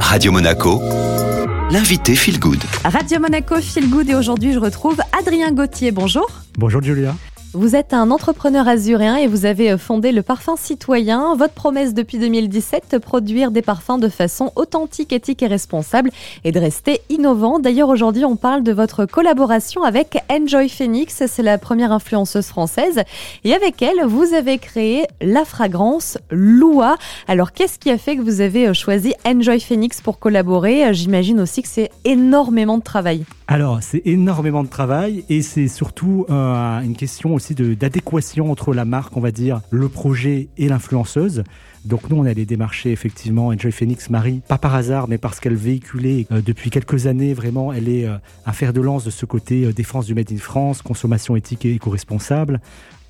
Radio Monaco, l'invité Feel Good. Radio Monaco Feel Good et aujourd'hui je retrouve Adrien Gauthier. Bonjour. Bonjour Julia. Vous êtes un entrepreneur azuréen et vous avez fondé le Parfum Citoyen. Votre promesse depuis 2017, produire des parfums de façon authentique, éthique et responsable et de rester innovant. D'ailleurs, aujourd'hui, on parle de votre collaboration avec Enjoy Phoenix. C'est la première influenceuse française. Et avec elle, vous avez créé la fragrance Lua. Alors, qu'est-ce qui a fait que vous avez choisi Enjoy Phoenix pour collaborer? J'imagine aussi que c'est énormément de travail. Alors, c'est énormément de travail et c'est surtout euh, une question aussi d'adéquation entre la marque, on va dire, le projet et l'influenceuse. Donc nous, on allait démarcher effectivement Enjoy Phoenix Marie, pas par hasard, mais parce qu'elle véhiculait euh, depuis quelques années, vraiment, elle est euh, un fer de lance de ce côté défense du Made in France, consommation éthique et éco-responsable.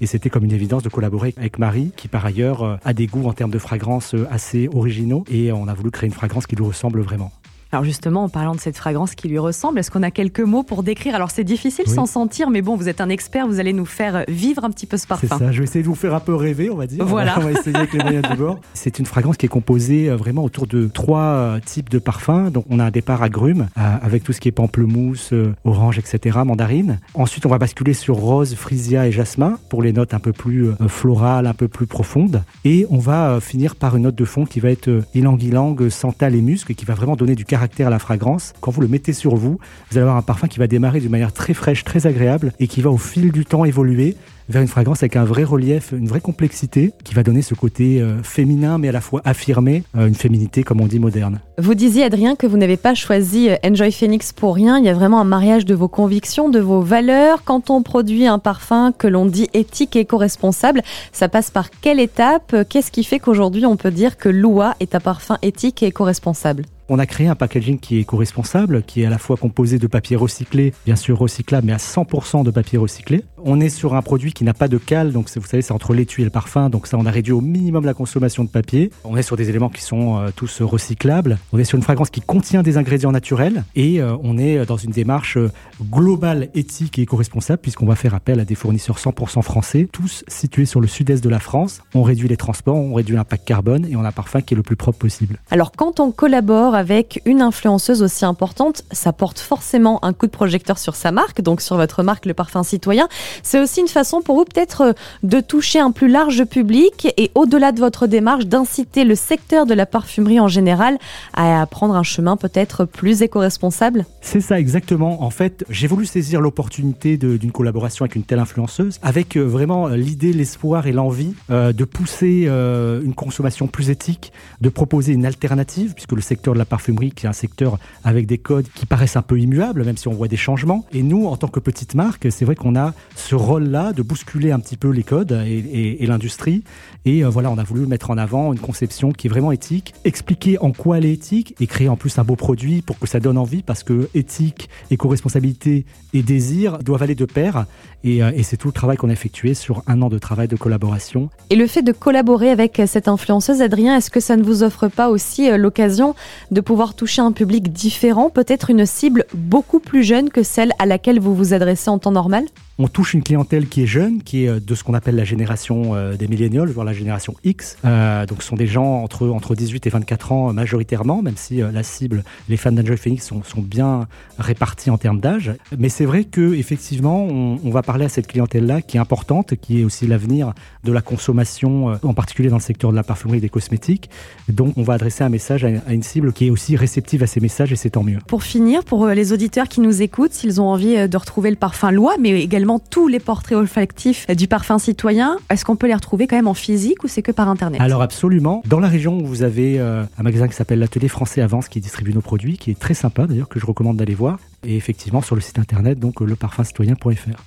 Et c'était comme une évidence de collaborer avec Marie, qui par ailleurs a des goûts en termes de fragrance assez originaux. Et on a voulu créer une fragrance qui lui ressemble vraiment. Alors justement, en parlant de cette fragrance qui lui ressemble, est-ce qu'on a quelques mots pour décrire? Alors c'est difficile sans sentir, mais bon, vous êtes un expert, vous allez nous faire vivre un petit peu ce parfum. C'est ça, je vais essayer de vous faire un peu rêver, on va dire. Voilà. On va, essayer avec les moyens du bord. C'est une fragrance qui est composée euh, vraiment autour de trois euh, types de parfums. Donc on a un départ agrumes, euh, avec tout ce qui est pamplemousse, orange, etc., mandarine. Ensuite, on va basculer sur rose, frisia et jasmin pour les notes un peu plus florales, un peu plus profondes. Et on va finir par une note de fond qui va être ylang-ylang, santal et musc, qui va vraiment donner du caractère à la fragrance. Quand vous le mettez sur vous, vous allez avoir un parfum qui va démarrer d'une manière très fraîche, très agréable et qui va au fil du temps évoluer vers une fragrance avec un vrai relief, une vraie complexité qui va donner ce côté euh, féminin mais à la fois affirmé, euh, une féminité comme on dit moderne. Vous disiez Adrien que vous n'avez pas choisi euh, Enjoy Phoenix pour rien, il y a vraiment un mariage de vos convictions, de vos valeurs. Quand on produit un parfum que l'on dit éthique et éco-responsable, ça passe par quelle étape? Qu'est-ce qui fait qu'aujourd'hui on peut dire que Lua est un parfum éthique et éco-responsable on a créé un packaging qui est éco-responsable, qui est à la fois composé de papier recyclé, bien sûr recyclable, mais à 100% de papier recyclé. On est sur un produit qui n'a pas de cale, donc vous savez, c'est entre l'étui et le parfum, donc ça, on a réduit au minimum la consommation de papier. On est sur des éléments qui sont euh, tous recyclables. On est sur une fragrance qui contient des ingrédients naturels et euh, on est dans une démarche euh, globale, éthique et éco-responsable, puisqu'on va faire appel à des fournisseurs 100% français, tous situés sur le sud-est de la France. On réduit les transports, on réduit l'impact carbone et on a un parfum qui est le plus propre possible. Alors, quand on collabore avec une influenceuse aussi importante, ça porte forcément un coup de projecteur sur sa marque, donc sur votre marque, le parfum citoyen. C'est aussi une façon pour vous peut-être euh, de toucher un plus large public et au-delà de votre démarche, d'inciter le secteur de la parfumerie en général à prendre un chemin peut-être plus éco-responsable C'est ça exactement. En fait, j'ai voulu saisir l'opportunité d'une collaboration avec une telle influenceuse, avec euh, vraiment euh, l'idée, l'espoir et l'envie de pousser une consommation plus éthique, de proposer une alternative, puisque le secteur de la parfumerie qui est un secteur avec des codes qui paraissent un peu immuables, même si on voit des changements. Et nous, en tant que petite marque, c'est vrai qu'on a ce rôle-là de bousculer un petit peu les codes et, l'industrie. Et euh, voilà, on a voulu mettre en avant une conception qui est vraiment éthique, expliquer en quoi elle est éthique et créer en plus un beau produit pour que ça donne envie parce que éthique, éco-responsabilité et désir doivent aller de pair. Et, euh, c'est tout le travail qu'on a effectué sur un an de travail de collaboration. Et le fait de collaborer avec cette influenceuse, Adrien, est-ce que ça ne vous offre pas aussi euh, l'occasion de pouvoir toucher un public différent, peut-être une cible beaucoup plus jeune que celle à laquelle vous vous adressez en temps normal? On touche une clientèle qui est jeune, qui est euh, de ce qu'on appelle la génération euh, des millénials, voire la génération X. Euh, donc ce sont des gens entre, entre 18 et 24 ans majoritairement, même si la cible, les fans d'Enjoy Phoenix sont, sont bien répartis en termes d'âge. Mais c'est vrai que effectivement, on, va parler à cette clientèle-là qui est importante, qui est aussi l'avenir de la consommation, en particulier dans le secteur de la parfumerie et des cosmétiques. Donc on va adresser un message à, à une cible qui est aussi réceptive à ces messages et c'est tant mieux. Pour finir, pour les auditeurs qui nous écoutent, s'ils ont envie de retrouver le parfum Loi, mais également tous les portraits olfactifs du parfum citoyen. Est-ce qu'on peut les retrouver quand même en physique ou c'est que par Internet? Alors absolument. Dans la région, vous avez euh, un magasin qui s'appelle l'Atelier Français Avance qui distribue nos produits, qui est très sympa d'ailleurs, que je recommande d'aller voir. Et effectivement sur le site internet, donc leparfumcitoyen.fr.